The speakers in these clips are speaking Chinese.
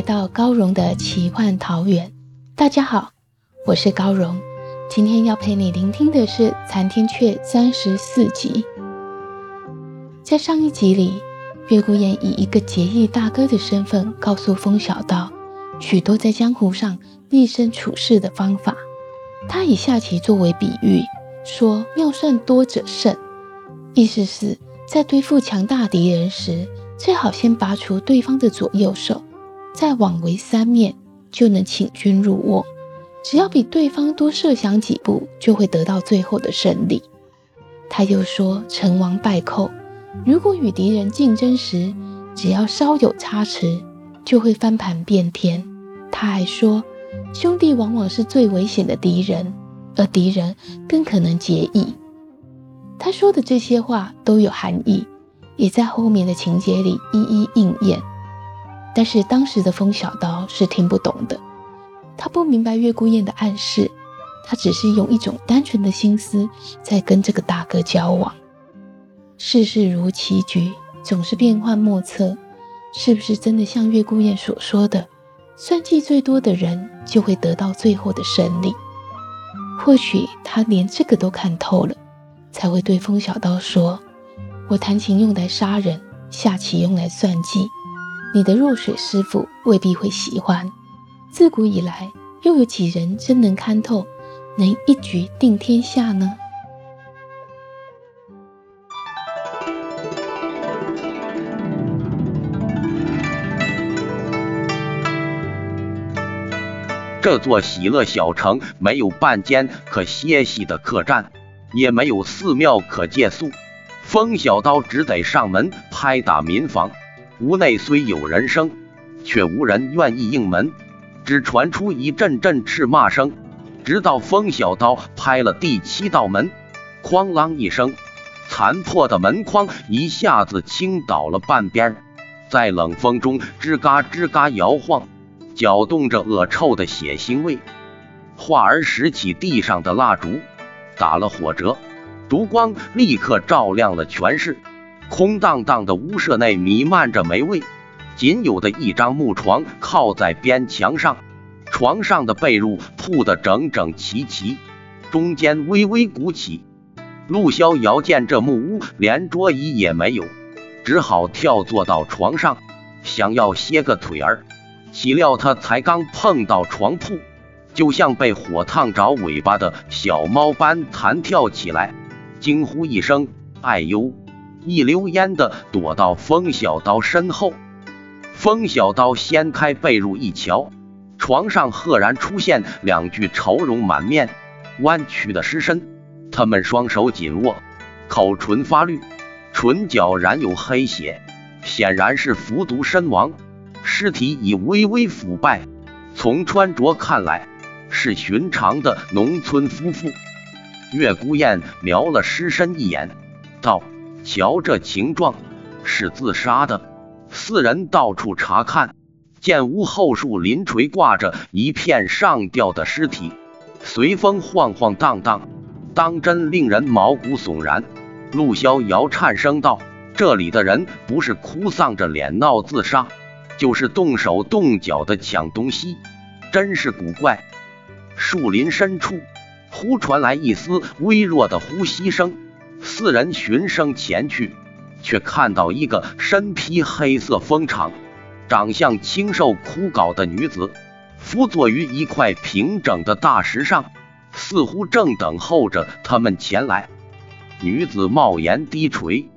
来到高荣的奇幻桃源。大家好，我是高荣，今天要陪你聆听的是《残天阙》三十四集。在上一集里，月孤雁以一个结义大哥的身份，告诉风小道许多在江湖上立身处世的方法。他以下棋作为比喻，说妙算多者胜，意思是，在对付强大敌人时，最好先拔除对方的左右手。再往为三面，就能请君入瓮。只要比对方多设想几步，就会得到最后的胜利。他又说：“成王败寇，如果与敌人竞争时，只要稍有差池，就会翻盘变天。”他还说：“兄弟往往是最危险的敌人，而敌人更可能结义。”他说的这些话都有含义，也在后面的情节里一一应验。但是当时的风小刀是听不懂的，他不明白月孤雁的暗示，他只是用一种单纯的心思在跟这个大哥交往。世事如棋局，总是变幻莫测，是不是真的像月孤雁所说的，算计最多的人就会得到最后的胜利？或许他连这个都看透了，才会对风小刀说：“我弹琴用来杀人，下棋用来算计。”你的弱水师傅未必会喜欢。自古以来，又有几人真能看透，能一举定天下呢？这座喜乐小城没有半间可歇息的客栈，也没有寺庙可借宿，风小刀只得上门拍打民房。屋内虽有人声，却无人愿意应门，只传出一阵阵斥骂声。直到风小刀拍了第七道门，哐啷一声，残破的门框一下子倾倒了半边，在冷风中吱嘎吱嘎摇晃，搅动着恶臭的血腥味。华儿拾起地上的蜡烛，打了火折，烛光立刻照亮了全室。空荡荡的屋舍内弥漫着霉味，仅有的一张木床靠在边墙上，床上的被褥铺得整整齐齐，中间微微鼓起。陆逍遥见这木屋连桌椅也没有，只好跳坐到床上，想要歇个腿儿，岂料他才刚碰到床铺，就像被火烫着尾巴的小猫般弹跳起来，惊呼一声：“哎呦！”一溜烟的躲到风小刀身后，风小刀掀开被褥一瞧，床上赫然出现两具愁容满面、弯曲的尸身，他们双手紧握，口唇发绿，唇角染有黑血，显然是服毒身亡。尸体已微微腐败，从穿着看来是寻常的农村夫妇。月孤雁瞄了尸身一眼，道。瞧这情状，是自杀的。四人到处查看，见屋后树林垂挂着一片上吊的尸体，随风晃晃荡荡，当真令人毛骨悚然。陆逍遥颤声道：“这里的人不是哭丧着脸闹自杀，就是动手动脚的抢东西，真是古怪。”树林深处，忽传来一丝微弱的呼吸声。四人循声前去，却看到一个身披黑色风氅、长相清瘦枯槁的女子，伏坐于一块平整的大石上，似乎正等候着他们前来。女子帽檐低垂，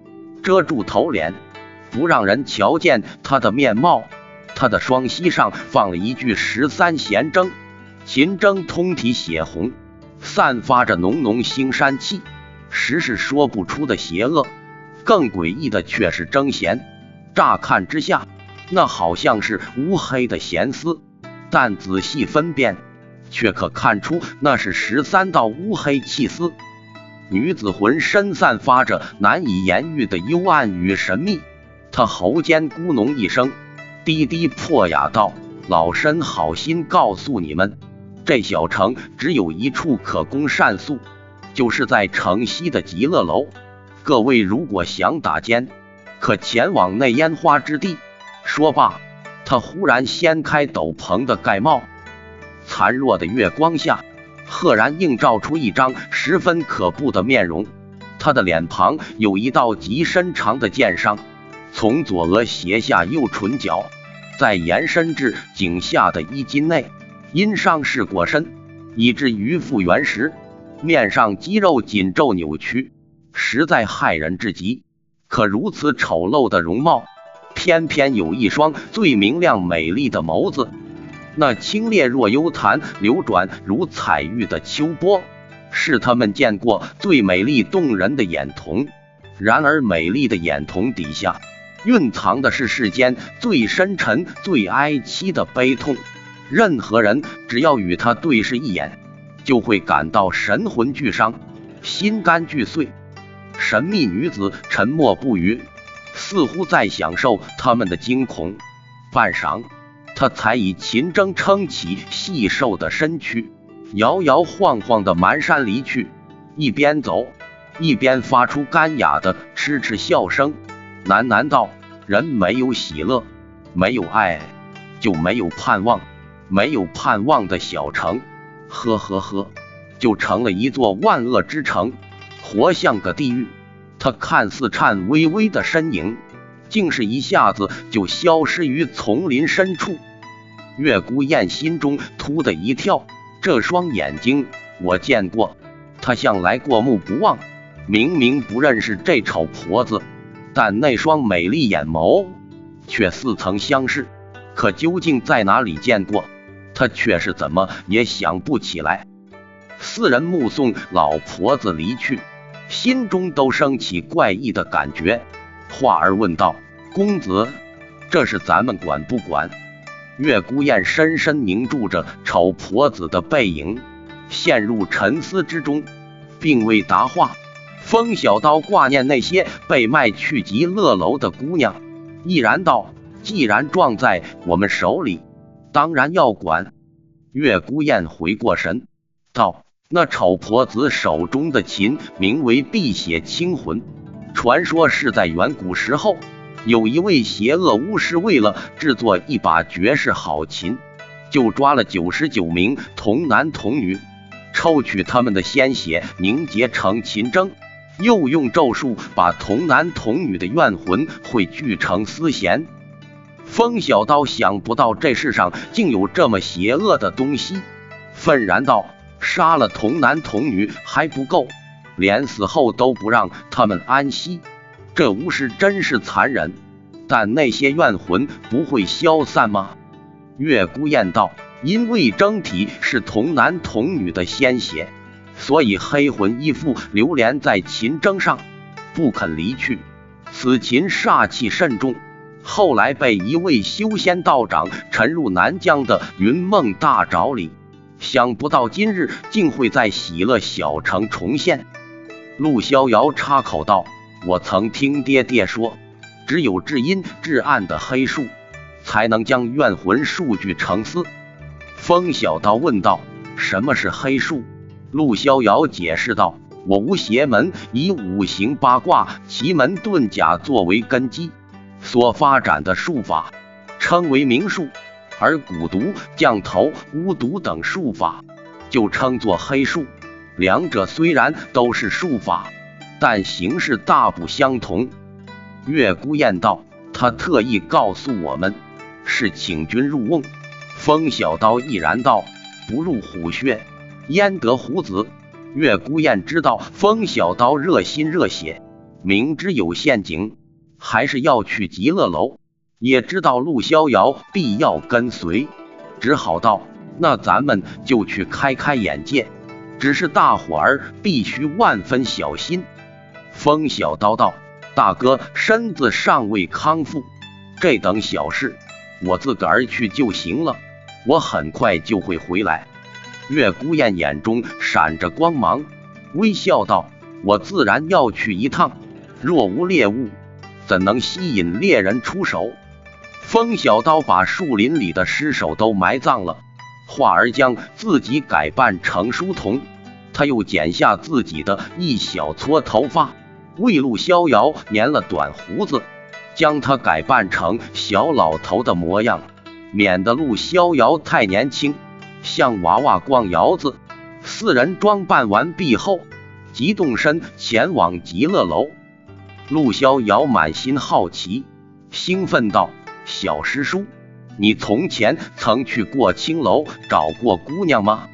遮住头脸，不让人瞧见她的面貌。她的双膝上放了一具十三弦筝，秦征通体血红，散发着浓浓腥膻气，实是说不出的邪恶。更诡异的却是征贤，乍看之下，那好像是乌黑的咸丝，但仔细分辨，却可看出那是十三道乌黑气丝。女子浑身散发着难以言喻的幽暗与神秘，她喉间咕哝一声，低低破哑道：“老身好心告诉你们，这小城只有一处可供善宿，就是在城西的极乐楼。”各位如果想打尖，可前往那烟花之地。说罢，他忽然掀开斗篷的盖帽，残弱的月光下，赫然映照出一张十分可怖的面容。他的脸庞有一道极深长的剑伤，从左额斜下右唇角，再延伸至颈下的衣襟内，因伤势过深，以至于复原时，面上肌肉紧皱扭曲。实在骇人至极，可如此丑陋的容貌，偏偏有一双最明亮美丽的眸子，那清冽若幽潭，流转如彩玉的秋波，是他们见过最美丽动人的眼瞳。然而，美丽的眼瞳底下，蕴藏的是世间最深沉、最哀凄的悲痛。任何人只要与他对视一眼，就会感到神魂俱伤，心肝俱碎。神秘女子沉默不语，似乎在享受他们的惊恐。半晌，她才以秦筝撑起细瘦的身躯，摇摇晃晃的蹒跚离去。一边走，一边发出干哑的痴痴笑声，喃喃道：“人没有喜乐，没有爱，就没有盼望。没有盼望的小城，呵呵呵，就成了一座万恶之城。”活像个地狱。他看似颤巍巍的身影，竟是一下子就消失于丛林深处。月孤雁心中突的一跳，这双眼睛我见过，他向来过目不忘，明明不认识这丑婆子，但那双美丽眼眸却似曾相识。可究竟在哪里见过，他却是怎么也想不起来。四人目送老婆子离去。心中都升起怪异的感觉，话儿问道：“公子，这是咱们管不管？”月孤雁深深凝住着丑婆子的背影，陷入沉思之中，并未答话。风小刀挂念那些被卖去极乐楼的姑娘，毅然道：“既然撞在我们手里，当然要管。”月孤雁回过神，道。那丑婆子手中的琴名为碧血清魂，传说是在远古时候，有一位邪恶巫师为了制作一把绝世好琴，就抓了九十九名童男童女，抽取他们的鲜血凝结成琴筝，又用咒术把童男童女的怨魂汇聚成丝弦。风小刀想不到这世上竟有这么邪恶的东西，愤然道。杀了童男童女还不够，连死后都不让他们安息。这巫师真是残忍，但那些怨魂不会消散吗？月孤雁道：“因为整体是童男童女的鲜血，所以黑魂依附流连在琴筝上，不肯离去。此琴煞气甚重，后来被一位修仙道长沉入南疆的云梦大沼里。”想不到今日竟会在喜乐小城重现。陆逍遥插口道：“我曾听爹爹说，只有至阴至暗的黑术，才能将怨魂数据成丝。”风小刀问道：“什么是黑术？”陆逍遥解释道：“我无邪门以五行八卦、奇门遁甲作为根基所发展的术法，称为明术。”而蛊毒、降头、巫毒等术法就称作黑术。两者虽然都是术法，但形式大不相同。月孤雁道：“他特意告诉我们，是请君入瓮。”风小刀毅然道：“不入虎穴，焉得虎子？”月孤雁知道风小刀热心热血，明知有陷阱，还是要去极乐楼。也知道陆逍遥必要跟随，只好道：“那咱们就去开开眼界。只是大伙儿必须万分小心。风小刀道：“大哥身子尚未康复，这等小事我自个儿去就行了。我很快就会回来。”月孤雁眼中闪着光芒，微笑道：“我自然要去一趟。若无猎物，怎能吸引猎人出手？”风小刀把树林里的尸首都埋葬了，化儿将自己改扮成书童。他又剪下自己的一小撮头发，为陆逍遥粘了短胡子，将他改扮成小老头的模样，免得陆逍遥太年轻，像娃娃逛窑子。四人装扮完毕后，即动身前往极乐楼。陆逍遥满心好奇，兴奋道。小师叔，你从前曾去过青楼找过姑娘吗？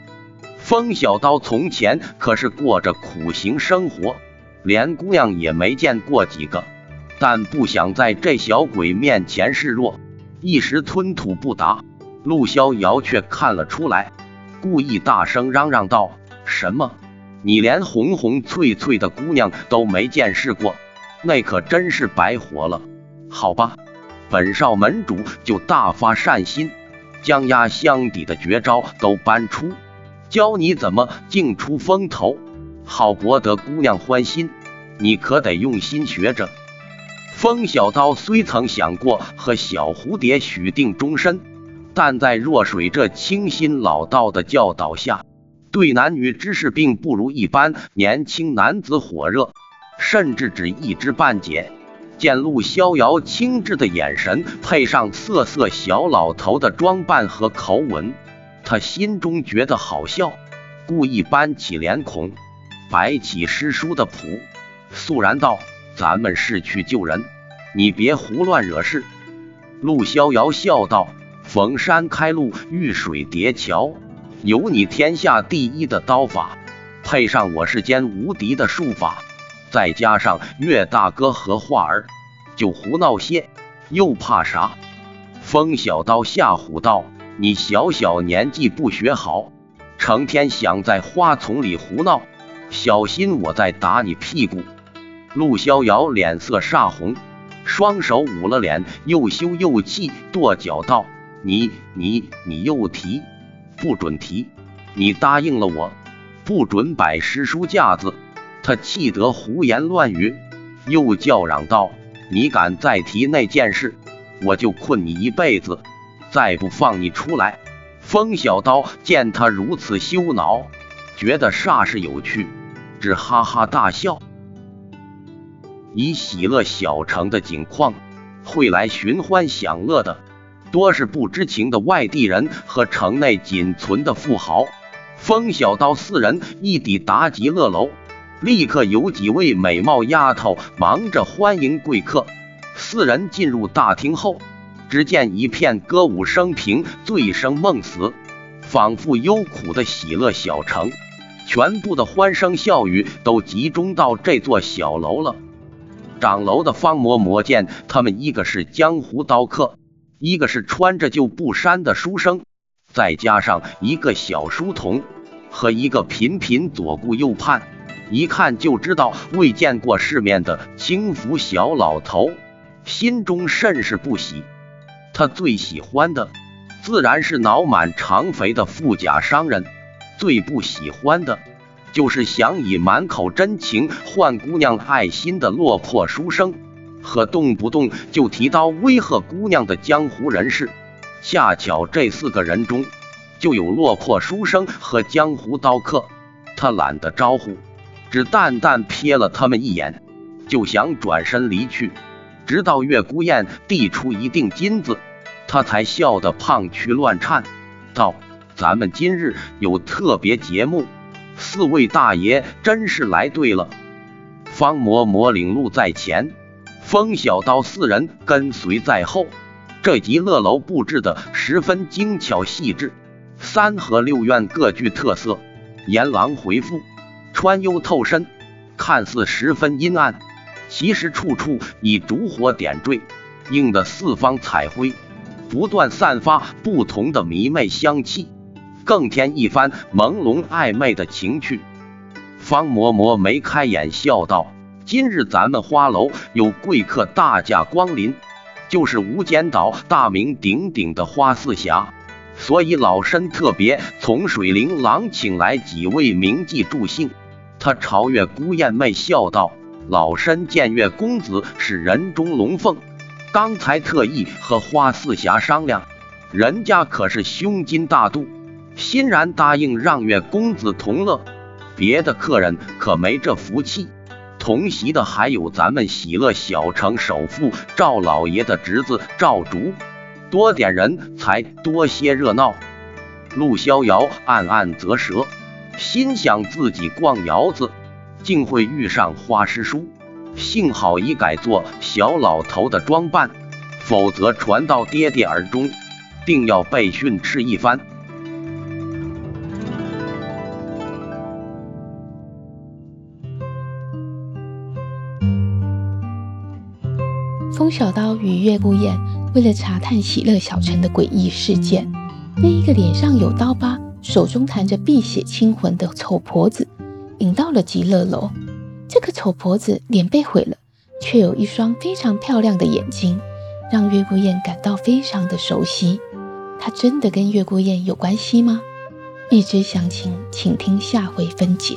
风小刀从前可是过着苦行生活，连姑娘也没见过几个，但不想在这小鬼面前示弱，一时吞吐不答。陆逍遥却看了出来，故意大声嚷嚷道：“什么？你连红红翠翠的姑娘都没见识过？那可真是白活了。好吧。”本少门主就大发善心，将压箱底的绝招都搬出，教你怎么净出风头，好博得姑娘欢心。你可得用心学着。风小刀虽曾想过和小蝴蝶许定终身，但在若水这清新老道的教导下，对男女之事并不如一般年轻男子火热，甚至只一知半解。见陆逍遥轻质的眼神，配上瑟瑟小老头的装扮和口吻，他心中觉得好笑，故意搬起脸孔，摆起诗书的谱，肃然道：“咱们是去救人，你别胡乱惹事。”陆逍遥笑道：“逢山开路，遇水叠桥，有你天下第一的刀法，配上我世间无敌的术法。”再加上岳大哥和画儿，就胡闹些，又怕啥？风小刀吓唬道：“你小小年纪不学好，成天想在花丛里胡闹，小心我再打你屁股！”陆逍遥脸色煞红，双手捂了脸，又羞又气，跺脚道：“你你你又提，不准提！你答应了我，不准摆诗书架子。”他气得胡言乱语，又叫嚷道：“你敢再提那件事，我就困你一辈子，再不放你出来！”风小刀见他如此羞恼，觉得煞是有趣，只哈哈大笑。以喜乐小城的景况，会来寻欢享乐的，多是不知情的外地人和城内仅存的富豪。风小刀四人一抵达极乐楼。立刻有几位美貌丫头忙着欢迎贵客。四人进入大厅后，只见一片歌舞升平、醉生梦死，仿佛幽苦的喜乐小城。全部的欢声笑语都集中到这座小楼了。掌楼的方嬷嬷见他们，一个是江湖刀客，一个是穿着旧布衫的书生，再加上一个小书童和一个频频左顾右盼。一看就知道未见过世面的轻浮小老头，心中甚是不喜。他最喜欢的自然是脑满肠肥的富甲商人，最不喜欢的就是想以满口真情换姑娘爱心的落魄书生，和动不动就提刀威吓姑娘的江湖人士。恰巧这四个人中，就有落魄书生和江湖刀客，他懒得招呼。只淡淡瞥了他们一眼，就想转身离去。直到月孤雁递出一锭金子，他才笑得胖躯乱颤，道：“咱们今日有特别节目，四位大爷真是来对了。”方嬷嬷领路在前，风小刀四人跟随在后。这极乐楼布置的十分精巧细致，三合六院各具特色。阎王回复。穿幽透深，看似十分阴暗，其实处处以烛火点缀，映得四方彩辉，不断散发不同的迷媚香气。更添一番朦胧暧昧的情趣。方嬷嬷眉开眼笑道：“今日咱们花楼有贵客大驾光临，就是无间岛大名鼎鼎的花四侠，所以老身特别从水灵廊请来几位名妓助兴。”他朝月姑燕妹笑道：“老身见月公子是人中龙凤，刚才特意和花四侠商量，人家可是胸襟大度，欣然答应让月公子同乐。别的客人可没这福气。同席的还有咱们喜乐小城首富赵老爷的侄子赵竹，多点人才多些热闹。”陆逍遥暗暗啧舌。心想自己逛窑子，竟会遇上花师叔，幸好已改做小老头的装扮，否则传到爹爹耳中，定要被训斥一番。风小刀与月孤雁为了查探喜乐小城的诡异事件，那一个脸上有刀疤。手中弹着碧血清魂的丑婆子，引到了极乐楼。这个丑婆子脸被毁了，却有一双非常漂亮的眼睛，让月孤雁感到非常的熟悉。她真的跟月孤雁有关系吗？欲知详情，请听下回分解。